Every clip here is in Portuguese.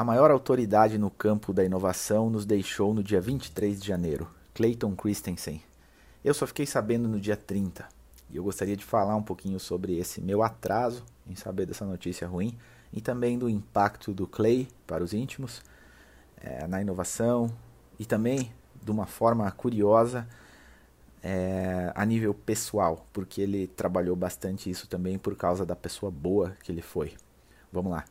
A maior autoridade no campo da inovação nos deixou no dia 23 de janeiro, Clayton Christensen. Eu só fiquei sabendo no dia 30 e eu gostaria de falar um pouquinho sobre esse meu atraso em saber dessa notícia ruim e também do impacto do Clay para os íntimos é, na inovação e também de uma forma curiosa é, a nível pessoal, porque ele trabalhou bastante isso também por causa da pessoa boa que ele foi. Vamos lá.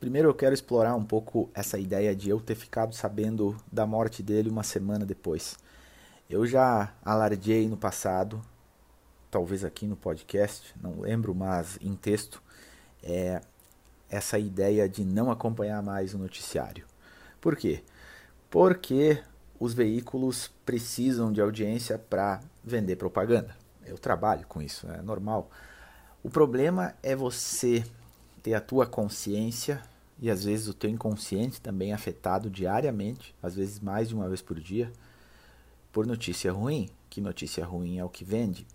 Primeiro eu quero explorar um pouco essa ideia de eu ter ficado sabendo da morte dele uma semana depois. Eu já alardeei no passado, talvez aqui no podcast, não lembro, mas em texto, é essa ideia de não acompanhar mais o noticiário. Por quê? Porque os veículos precisam de audiência para vender propaganda. Eu trabalho com isso, é normal. O problema é você ter a tua consciência e às vezes o teu inconsciente também afetado diariamente, às vezes mais de uma vez por dia, por notícia ruim. Que notícia ruim é o que vende.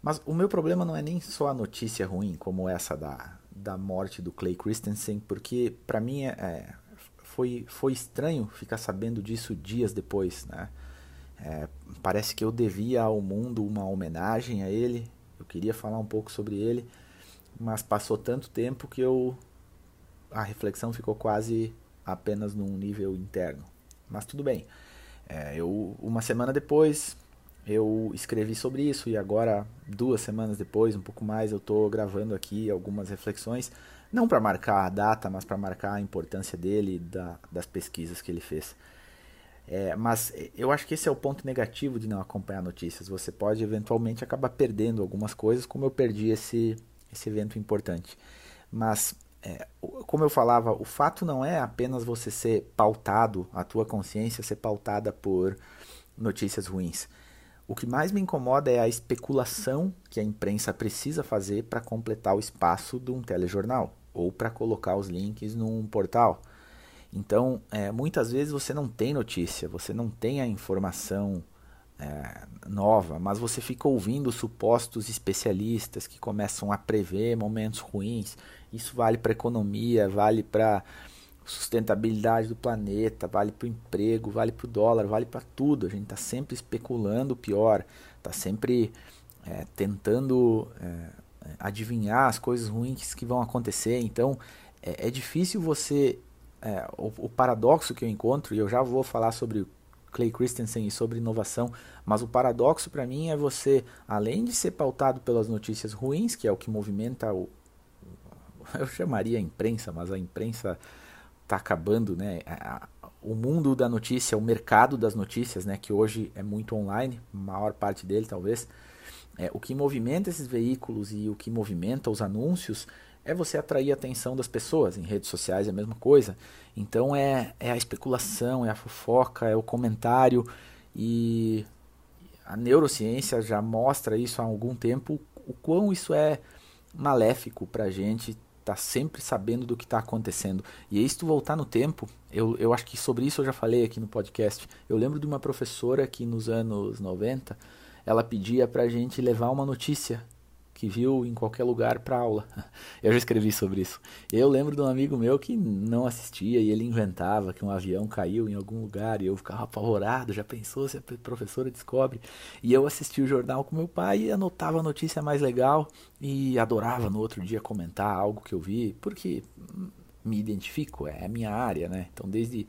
Mas o meu problema não é nem só a notícia ruim, como essa da, da morte do Clay Christensen, porque para mim é, é, foi, foi estranho ficar sabendo disso dias depois. Né? É, parece que eu devia ao mundo uma homenagem a ele, eu queria falar um pouco sobre ele, mas passou tanto tempo que eu a reflexão ficou quase apenas num nível interno. Mas tudo bem. É, eu uma semana depois eu escrevi sobre isso e agora duas semanas depois, um pouco mais, eu estou gravando aqui algumas reflexões, não para marcar a data, mas para marcar a importância dele da, das pesquisas que ele fez. É, mas eu acho que esse é o ponto negativo de não acompanhar notícias. Você pode eventualmente acabar perdendo algumas coisas, como eu perdi esse, esse evento importante. Mas, é, como eu falava, o fato não é apenas você ser pautado, a tua consciência ser pautada por notícias ruins. O que mais me incomoda é a especulação que a imprensa precisa fazer para completar o espaço de um telejornal ou para colocar os links num portal. Então, é, muitas vezes você não tem notícia, você não tem a informação é, nova, mas você fica ouvindo supostos especialistas que começam a prever momentos ruins. Isso vale para economia, vale para sustentabilidade do planeta, vale para o emprego, vale para o dólar, vale para tudo. A gente está sempre especulando o pior, está sempre é, tentando é, adivinhar as coisas ruins que vão acontecer. Então é, é difícil você é, o, o, paradoxo que eu encontro, e eu já vou falar sobre Clay Christensen e sobre inovação, mas o paradoxo para mim é você, além de ser pautado pelas notícias ruins, que é o que movimenta o. Eu chamaria a imprensa, mas a imprensa está acabando, né? O mundo da notícia, o mercado das notícias, né? Que hoje é muito online, maior parte dele talvez. É, o que movimenta esses veículos e o que movimenta os anúncios é você atrair a atenção das pessoas. Em redes sociais é a mesma coisa. Então é, é a especulação, é a fofoca, é o comentário. E a neurociência já mostra isso há algum tempo, o quão isso é maléfico para a gente tá sempre sabendo do que está acontecendo. E se tu voltar no tempo, eu, eu acho que sobre isso eu já falei aqui no podcast. Eu lembro de uma professora que nos anos 90 ela pedia para a gente levar uma notícia que viu em qualquer lugar para aula. Eu já escrevi sobre isso. Eu lembro de um amigo meu que não assistia e ele inventava que um avião caiu em algum lugar e eu ficava apavorado, já pensou se a professora descobre. E eu assistia o jornal com meu pai e anotava a notícia mais legal e adorava no outro dia comentar algo que eu vi, porque me identifico, é a minha área, né? Então desde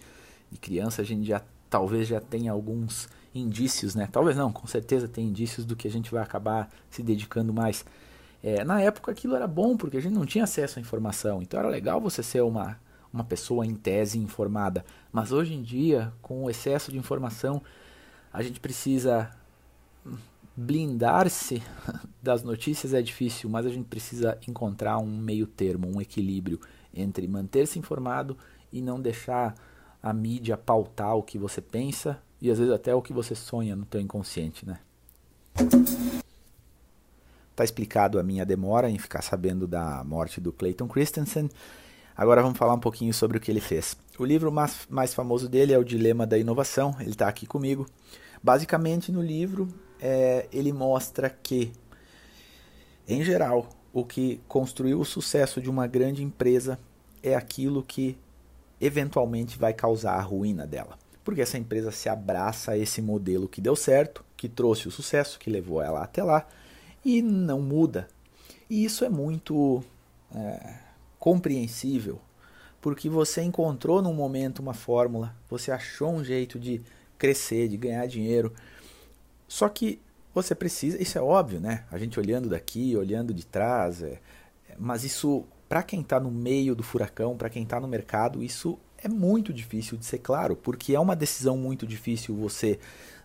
de criança a gente já talvez já tenha alguns indícios, né? Talvez não, com certeza tem indícios do que a gente vai acabar se dedicando mais. É, na época aquilo era bom porque a gente não tinha acesso à informação, então era legal você ser uma, uma pessoa em tese informada. Mas hoje em dia, com o excesso de informação, a gente precisa blindar-se das notícias é difícil, mas a gente precisa encontrar um meio termo, um equilíbrio entre manter-se informado e não deixar a mídia pautar o que você pensa e às vezes até o que você sonha no teu inconsciente, né? Tá explicado a minha demora em ficar sabendo da morte do Clayton Christensen. Agora vamos falar um pouquinho sobre o que ele fez. O livro mais, mais famoso dele é O Dilema da Inovação. Ele está aqui comigo. Basicamente, no livro, é, ele mostra que, em geral, o que construiu o sucesso de uma grande empresa é aquilo que eventualmente vai causar a ruína dela. Porque essa empresa se abraça a esse modelo que deu certo, que trouxe o sucesso, que levou ela até lá, e não muda. E isso é muito é, compreensível, porque você encontrou num momento uma fórmula, você achou um jeito de crescer, de ganhar dinheiro. Só que você precisa, isso é óbvio, né? A gente olhando daqui, olhando de trás, é, mas isso, para quem está no meio do furacão, para quem está no mercado, isso é muito difícil de ser claro, porque é uma decisão muito difícil você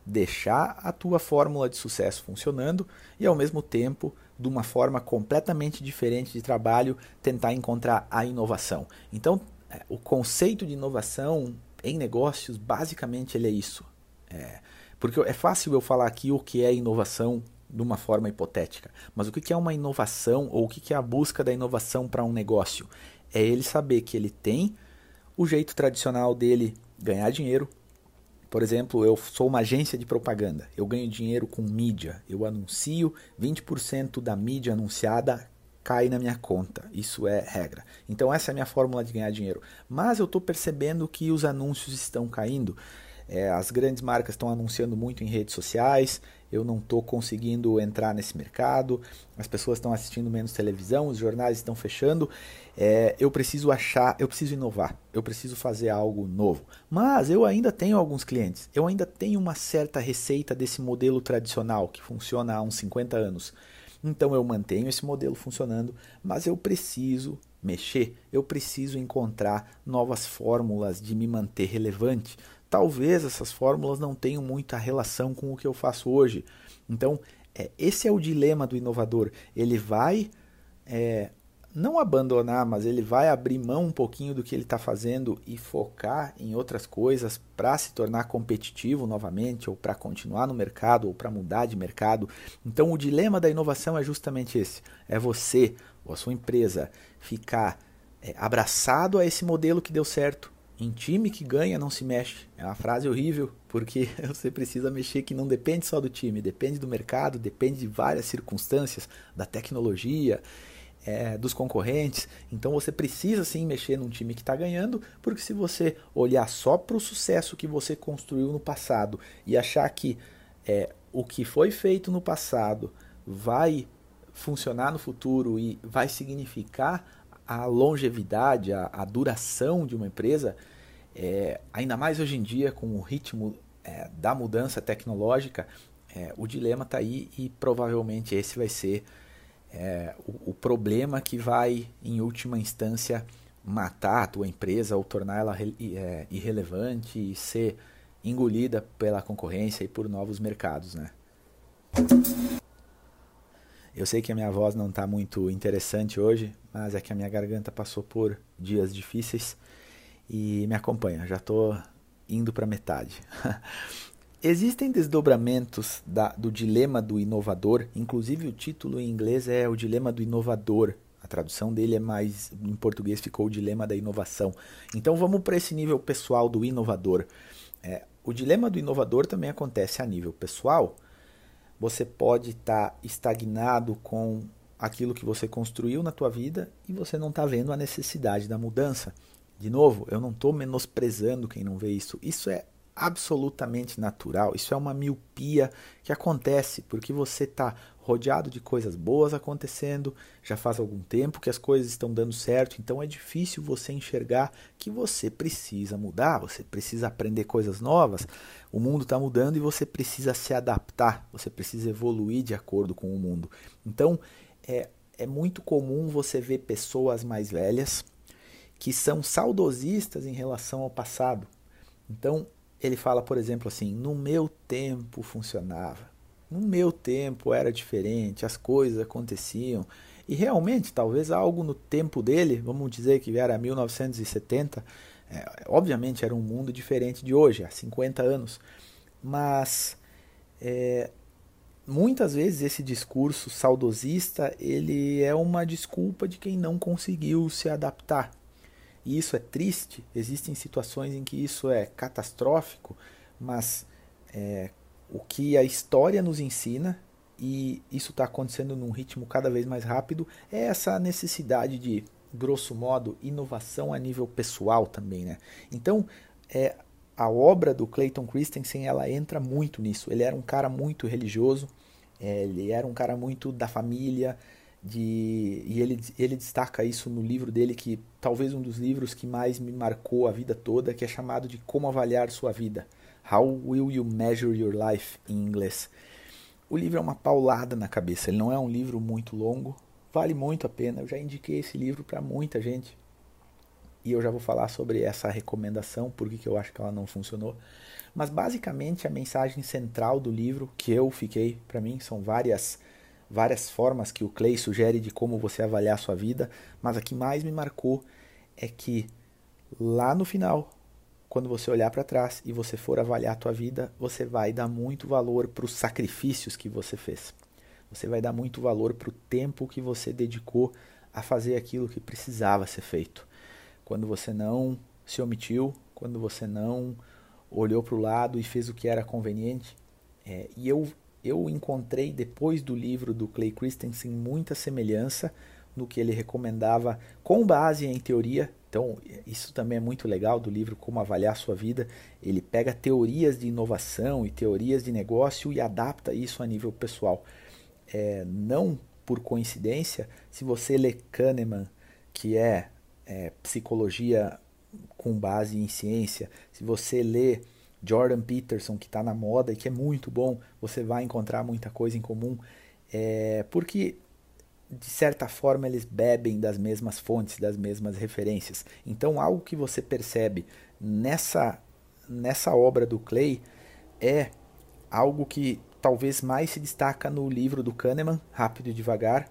deixar a tua fórmula de sucesso funcionando e ao mesmo tempo, de uma forma completamente diferente de trabalho, tentar encontrar a inovação. Então, é, o conceito de inovação em negócios, basicamente, ele é isso. É, porque é fácil eu falar aqui o que é inovação de uma forma hipotética, mas o que é uma inovação ou o que é a busca da inovação para um negócio? É ele saber que ele tem o jeito tradicional dele ganhar dinheiro, por exemplo, eu sou uma agência de propaganda. Eu ganho dinheiro com mídia. Eu anuncio, 20% da mídia anunciada cai na minha conta. Isso é regra. Então essa é a minha fórmula de ganhar dinheiro. Mas eu estou percebendo que os anúncios estão caindo. É, as grandes marcas estão anunciando muito em redes sociais, eu não estou conseguindo entrar nesse mercado, as pessoas estão assistindo menos televisão, os jornais estão fechando. É, eu preciso achar, eu preciso inovar, eu preciso fazer algo novo. Mas eu ainda tenho alguns clientes, eu ainda tenho uma certa receita desse modelo tradicional que funciona há uns 50 anos. Então eu mantenho esse modelo funcionando, mas eu preciso mexer, eu preciso encontrar novas fórmulas de me manter relevante talvez essas fórmulas não tenham muita relação com o que eu faço hoje. Então, é, esse é o dilema do inovador. Ele vai é, não abandonar, mas ele vai abrir mão um pouquinho do que ele está fazendo e focar em outras coisas para se tornar competitivo novamente, ou para continuar no mercado, ou para mudar de mercado. Então, o dilema da inovação é justamente esse: é você ou a sua empresa ficar é, abraçado a esse modelo que deu certo em time que ganha não se mexe. É uma frase horrível, porque você precisa mexer que não depende só do time, depende do mercado, depende de várias circunstâncias, da tecnologia, é, dos concorrentes. Então você precisa sim mexer num time que está ganhando, porque se você olhar só para o sucesso que você construiu no passado e achar que é, o que foi feito no passado vai funcionar no futuro e vai significar a longevidade, a, a duração de uma empresa, é, ainda mais hoje em dia com o ritmo é, da mudança tecnológica, é, o dilema está aí e provavelmente esse vai ser é, o, o, problema que vai, em última instância, matar a tua empresa ou torná-la é, irrelevante e ser engolida pela concorrência e por novos mercados. Né? Eu sei que a minha voz não está muito interessante hoje, mas é que a minha garganta passou por dias difíceis e me acompanha, já estou indo para metade. Existem desdobramentos da, do dilema do inovador, inclusive o título em inglês é o dilema do inovador. A tradução dele é mais, em português ficou o dilema da inovação. Então vamos para esse nível pessoal do inovador. É, o dilema do inovador também acontece a nível pessoal. Você pode estar tá estagnado com aquilo que você construiu na tua vida e você não está vendo a necessidade da mudança. De novo, eu não estou menosprezando quem não vê isso. Isso é absolutamente natural. Isso é uma miopia que acontece porque você está rodeado de coisas boas acontecendo, já faz algum tempo que as coisas estão dando certo, então é difícil você enxergar que você precisa mudar, você precisa aprender coisas novas. O mundo está mudando e você precisa se adaptar, você precisa evoluir de acordo com o mundo. Então, é, é muito comum você ver pessoas mais velhas que são saudosistas em relação ao passado. Então, ele fala, por exemplo, assim: no meu tempo funcionava, no meu tempo era diferente, as coisas aconteciam. E realmente, talvez algo no tempo dele, vamos dizer que era 1970, é, obviamente era um mundo diferente de hoje, há 50 anos. Mas é, muitas vezes esse discurso saudosista ele é uma desculpa de quem não conseguiu se adaptar. E isso é triste. Existem situações em que isso é catastrófico, mas é, o que a história nos ensina e isso está acontecendo num ritmo cada vez mais rápido é essa necessidade de grosso modo, inovação a nível pessoal também, né? Então, é, a obra do Clayton Christensen, ela entra muito nisso. Ele era um cara muito religioso, é, ele era um cara muito da família, de, e ele, ele destaca isso no livro dele, que talvez um dos livros que mais me marcou a vida toda, que é chamado de Como Avaliar Sua Vida. How Will You Measure Your Life, em inglês. O livro é uma paulada na cabeça, ele não é um livro muito longo, vale muito a pena. Eu já indiquei esse livro para muita gente e eu já vou falar sobre essa recomendação, porque que eu acho que ela não funcionou. Mas basicamente a mensagem central do livro que eu fiquei para mim são várias várias formas que o Clay sugere de como você avaliar a sua vida, mas a que mais me marcou é que lá no final, quando você olhar para trás e você for avaliar a tua vida, você vai dar muito valor para os sacrifícios que você fez. Você vai dar muito valor para o tempo que você dedicou a fazer aquilo que precisava ser feito quando você não se omitiu, quando você não olhou para o lado e fez o que era conveniente. É, e eu, eu encontrei, depois do livro do Clay Christensen, muita semelhança no que ele recomendava com base em teoria. Então, isso também é muito legal do livro Como Avaliar Sua Vida. Ele pega teorias de inovação e teorias de negócio e adapta isso a nível pessoal. É, não por coincidência, se você lê Kahneman, que é é, psicologia com base em ciência, se você lê Jordan Peterson, que está na moda e que é muito bom, você vai encontrar muita coisa em comum, é, porque de certa forma eles bebem das mesmas fontes, das mesmas referências. Então, algo que você percebe nessa, nessa obra do Clay é algo que talvez mais se destaca no livro do Kahneman, Rápido e Devagar,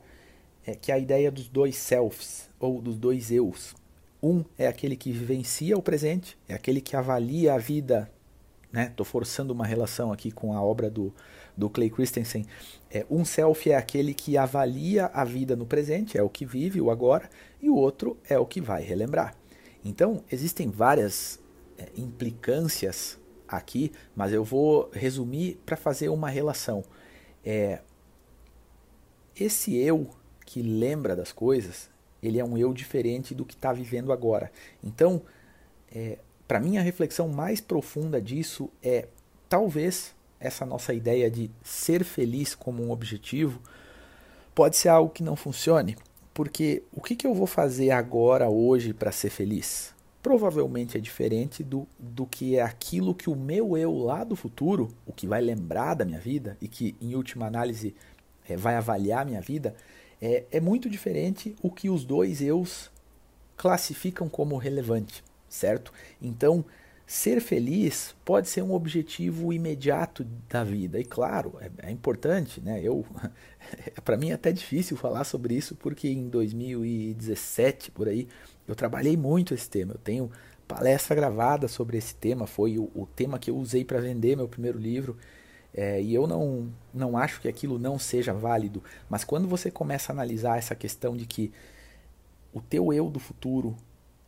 é que é a ideia dos dois selves, ou dos dois eus. Um é aquele que vivencia o presente, é aquele que avalia a vida. Estou né? forçando uma relação aqui com a obra do, do Clay Christensen. É, um self é aquele que avalia a vida no presente, é o que vive, o agora, e o outro é o que vai relembrar. Então, existem várias é, implicâncias aqui, mas eu vou resumir para fazer uma relação. É, esse eu que lembra das coisas, ele é um eu diferente do que está vivendo agora. Então, é, para mim, a reflexão mais profunda disso é talvez essa nossa ideia de ser feliz como um objetivo pode ser algo que não funcione, porque o que, que eu vou fazer agora, hoje, para ser feliz? Provavelmente é diferente do, do que é aquilo que o meu eu lá do futuro, o que vai lembrar da minha vida e que, em última análise, é, vai avaliar a minha vida, é, é muito diferente o que os dois eus classificam como relevante, certo? Então, ser feliz pode ser um objetivo imediato da vida. E claro, é, é importante, né? Eu para mim é até difícil falar sobre isso porque em 2017 por aí eu trabalhei muito esse tema. Eu tenho palestra gravada sobre esse tema, foi o, o tema que eu usei para vender meu primeiro livro. É, e eu não, não acho que aquilo não seja válido, mas quando você começa a analisar essa questão de que o teu eu do futuro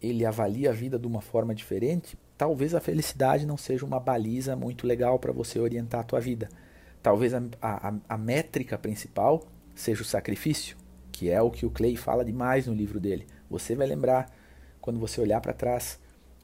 ele avalia a vida de uma forma diferente, talvez a felicidade não seja uma baliza muito legal para você orientar a tua vida. Talvez a, a, a métrica principal seja o sacrifício, que é o que o Clay fala demais no livro dele. Você vai lembrar, quando você olhar para trás,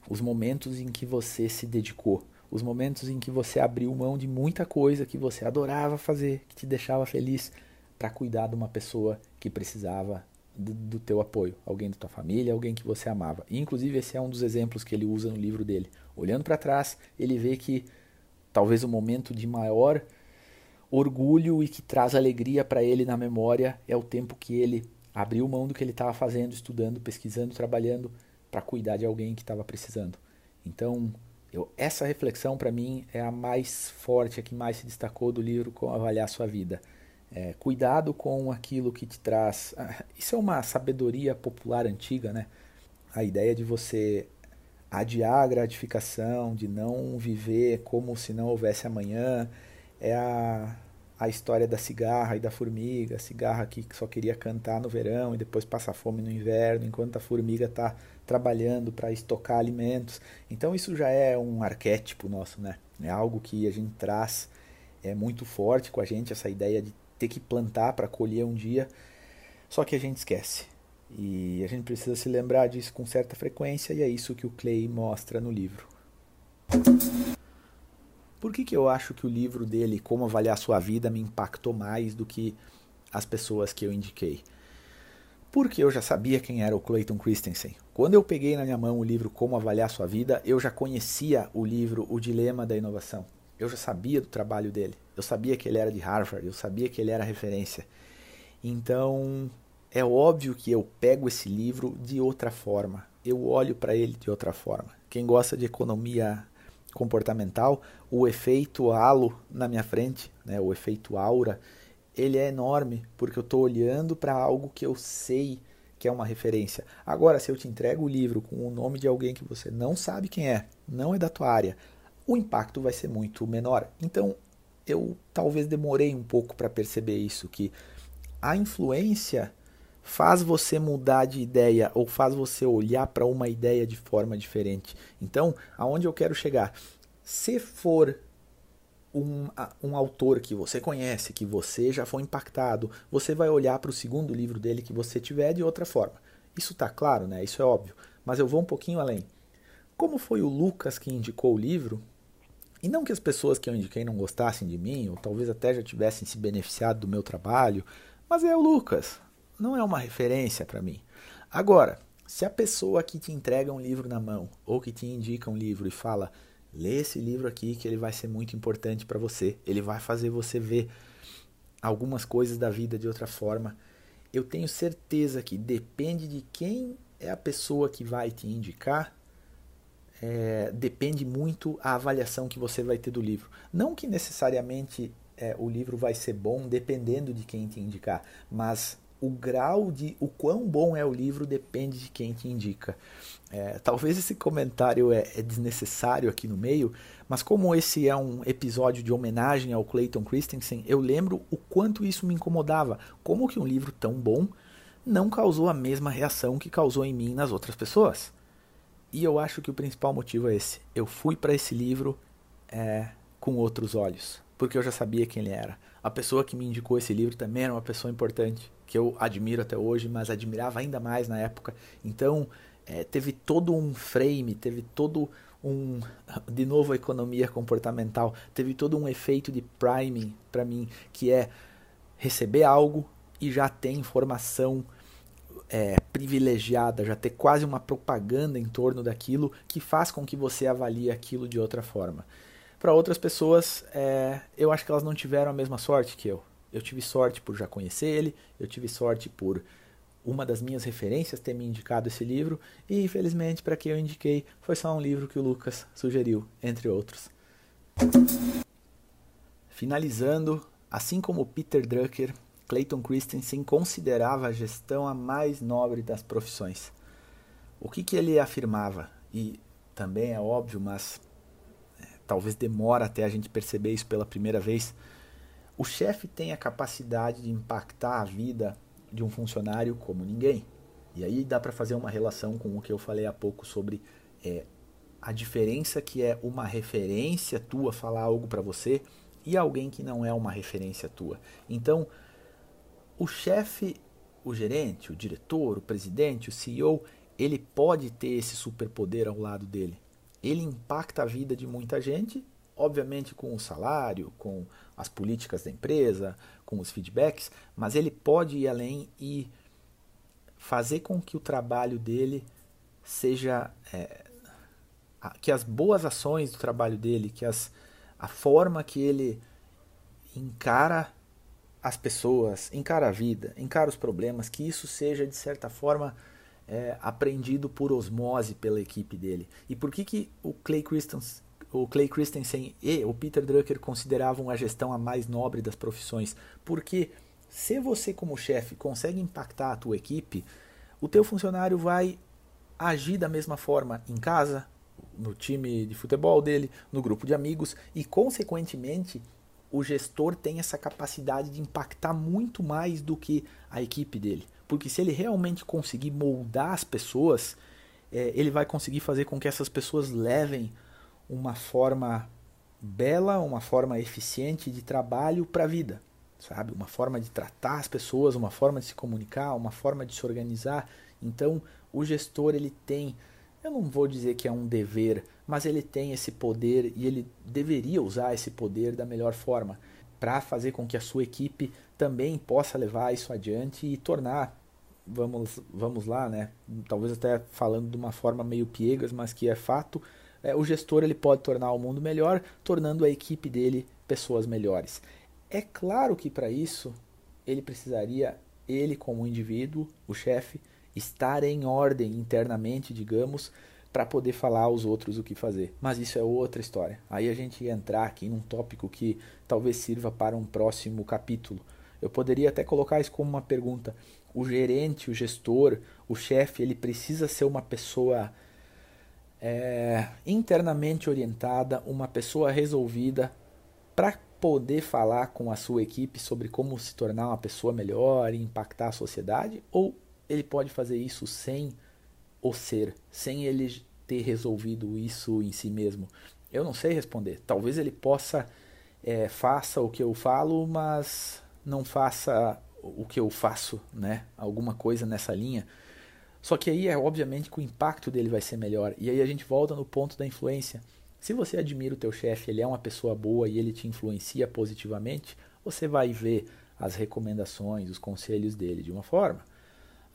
os momentos em que você se dedicou os momentos em que você abriu mão de muita coisa que você adorava fazer, que te deixava feliz, para cuidar de uma pessoa que precisava do, teu apoio, alguém da tua família, alguém que você amava. E, inclusive esse é um dos exemplos que ele usa no livro dele. Olhando para trás, ele vê que talvez o momento de maior orgulho e que traz alegria para ele na memória é o tempo que ele abriu mão do que ele estava fazendo, estudando, pesquisando, trabalhando para cuidar de alguém que estava precisando. Então, eu, essa reflexão, para mim, é a mais forte, a que mais se destacou do livro Como Avaliar Sua Vida. É, cuidado com aquilo que te traz. Ah, isso é uma sabedoria popular antiga, né? A ideia de você adiar a gratificação, de não viver como se não houvesse amanhã. É a, a história da cigarra e da formiga. A cigarra que só queria cantar no verão e depois passa fome no inverno, enquanto a formiga está trabalhando para estocar alimentos. Então isso já é um arquétipo nosso, né? É algo que a gente traz é muito forte com a gente essa ideia de ter que plantar para colher um dia. Só que a gente esquece. E a gente precisa se lembrar disso com certa frequência, e é isso que o Clay mostra no livro. Por que, que eu acho que o livro dele, Como Avaliar Sua Vida, me impactou mais do que as pessoas que eu indiquei? Porque eu já sabia quem era o Clayton Christensen. Quando eu peguei na minha mão o livro Como Avaliar Sua Vida, eu já conhecia o livro O Dilema da Inovação. Eu já sabia do trabalho dele. Eu sabia que ele era de Harvard, eu sabia que ele era referência. Então, é óbvio que eu pego esse livro de outra forma. Eu olho para ele de outra forma. Quem gosta de economia comportamental, o efeito halo na minha frente, né, o efeito aura, ele é enorme, porque eu estou olhando para algo que eu sei que é uma referência. Agora, se eu te entrego o livro com o nome de alguém que você não sabe quem é, não é da tua área, o impacto vai ser muito menor. Então, eu talvez demorei um pouco para perceber isso, que a influência faz você mudar de ideia ou faz você olhar para uma ideia de forma diferente. Então, aonde eu quero chegar? Se for um, um autor que você conhece, que você já foi impactado, você vai olhar para o segundo livro dele que você tiver de outra forma. Isso está claro, né? Isso é óbvio. Mas eu vou um pouquinho além. Como foi o Lucas que indicou o livro, e não que as pessoas que eu indiquei não gostassem de mim, ou talvez até já tivessem se beneficiado do meu trabalho, mas é o Lucas não é uma referência para mim. Agora, se a pessoa que te entrega um livro na mão ou que te indica um livro e fala: lê esse livro aqui que ele vai ser muito importante para você, ele vai fazer você ver algumas coisas da vida de outra forma. Eu tenho certeza que depende de quem é a pessoa que vai te indicar, é, depende muito a avaliação que você vai ter do livro. Não que necessariamente é, o livro vai ser bom dependendo de quem te indicar, mas o grau de o quão bom é o livro depende de quem te indica. É, talvez esse comentário é, é, desnecessário aqui no meio, mas como esse é um episódio de homenagem ao Clayton Christensen, eu lembro o quanto isso me incomodava. Como que um livro tão bom não causou a mesma reação que causou em mim nas outras pessoas? E eu acho que o principal motivo é esse. Eu fui para esse livro é, com outros olhos, porque eu já sabia quem ele era. A pessoa que me indicou esse livro também era uma pessoa importante que eu admiro até hoje, mas admirava ainda mais na época. Então, é, teve todo um frame, teve todo um. De novo, a economia comportamental, teve todo um efeito de priming para mim, que é receber algo e já ter informação é, privilegiada, já ter quase uma propaganda em torno daquilo que faz com que você avalie aquilo de outra forma. Para outras pessoas, é, eu acho que elas não tiveram a mesma sorte que eu. Eu tive sorte por já conhecer ele, eu tive sorte por uma das minhas referências ter me indicado esse livro, e infelizmente, para quem eu indiquei, foi só um livro que o Lucas sugeriu, entre outros. Finalizando, assim como Peter Drucker, Clayton Christensen considerava a gestão a mais nobre das profissões. O que, que ele afirmava? E também é óbvio, mas é, talvez demora até a gente perceber isso pela primeira vez o chefe tem a capacidade de impactar a vida de um funcionário como ninguém. E aí dá para fazer uma relação com o que eu falei há pouco sobre é, a diferença que é uma referência tua falar algo para você e alguém que não é uma referência tua. Então, o chefe, o gerente, o diretor, o presidente, o CEO, ele pode ter esse superpoder ao lado dele. Ele impacta a vida de muita gente obviamente com o salário, com as políticas da empresa, com os feedbacks, mas ele pode ir além e fazer com que o trabalho dele seja é, que as boas ações do trabalho dele, que as, a forma que ele encara as pessoas, encara a vida, encara os problemas, que isso seja de certa forma é, aprendido por osmose pela equipe dele. E por que, que o Clay o Clay Christensen e o Peter Drucker consideravam a gestão a mais nobre das profissões, porque se você como chefe consegue impactar a tua equipe, o teu funcionário vai agir da mesma forma em casa, no time de futebol dele, no grupo de amigos e consequentemente o gestor tem essa capacidade de impactar muito mais do que a equipe dele, porque se ele realmente conseguir moldar as pessoas, é, ele vai conseguir fazer com que essas pessoas levem uma forma bela, uma forma eficiente de trabalho para a vida. sabe? Uma forma de tratar as pessoas, uma forma de se comunicar, uma forma de se organizar. Então, o gestor ele tem, eu não vou dizer que é um dever, mas ele tem esse poder e ele deveria usar esse poder da melhor forma para fazer com que a sua equipe também possa levar isso adiante e tornar vamos vamos lá, né? Talvez até falando de uma forma meio piegas, mas que é fato, é, o gestor ele pode tornar o mundo melhor, tornando a equipe dele pessoas melhores. É claro que para isso ele precisaria ele como indivíduo, o chefe, estar em ordem internamente, digamos, para poder falar aos outros o que fazer. Mas isso é outra história. Aí a gente ia entrar aqui num tópico que talvez sirva para um próximo capítulo. Eu poderia até colocar isso como uma pergunta. O gerente, o gestor, o chefe, ele precisa ser uma pessoa é, internamente orientada, uma pessoa resolvida para poder falar com a sua equipe sobre como se tornar uma pessoa melhor e impactar a sociedade? Ou ele pode fazer isso sem o ser, sem ele ter resolvido isso em si mesmo? Eu não sei responder. Talvez ele possa é, faça o que eu falo, mas não faça o que eu faço, né? Alguma coisa nessa linha. Só que aí é obviamente que o impacto dele vai ser melhor. E aí a gente volta no ponto da influência. Se você admira o teu chefe, ele é uma pessoa boa e ele te influencia positivamente, você vai ver as recomendações, os conselhos dele de uma forma.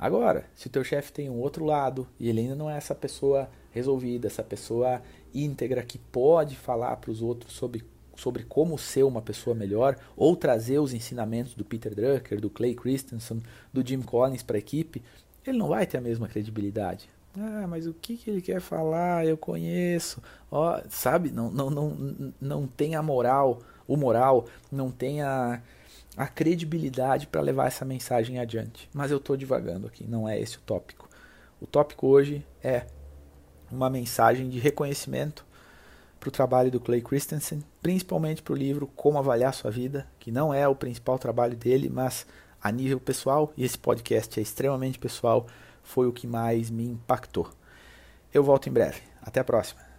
Agora, se o teu chefe tem um outro lado e ele ainda não é essa pessoa resolvida, essa pessoa íntegra que pode falar para os outros sobre, sobre como ser uma pessoa melhor ou trazer os ensinamentos do Peter Drucker, do Clay Christensen, do Jim Collins para a equipe, ele não vai ter a mesma credibilidade. Ah, mas o que, que ele quer falar? Eu conheço. Ó, sabe? Não, não, não, não tem a moral, o moral, não tem a, a credibilidade para levar essa mensagem adiante. Mas eu estou divagando aqui, não é esse o tópico. O tópico hoje é uma mensagem de reconhecimento para o trabalho do Clay Christensen, principalmente para o livro Como Avaliar Sua Vida, que não é o principal trabalho dele, mas a nível pessoal, e esse podcast é extremamente pessoal foi o que mais me impactou. Eu volto em breve. Até a próxima.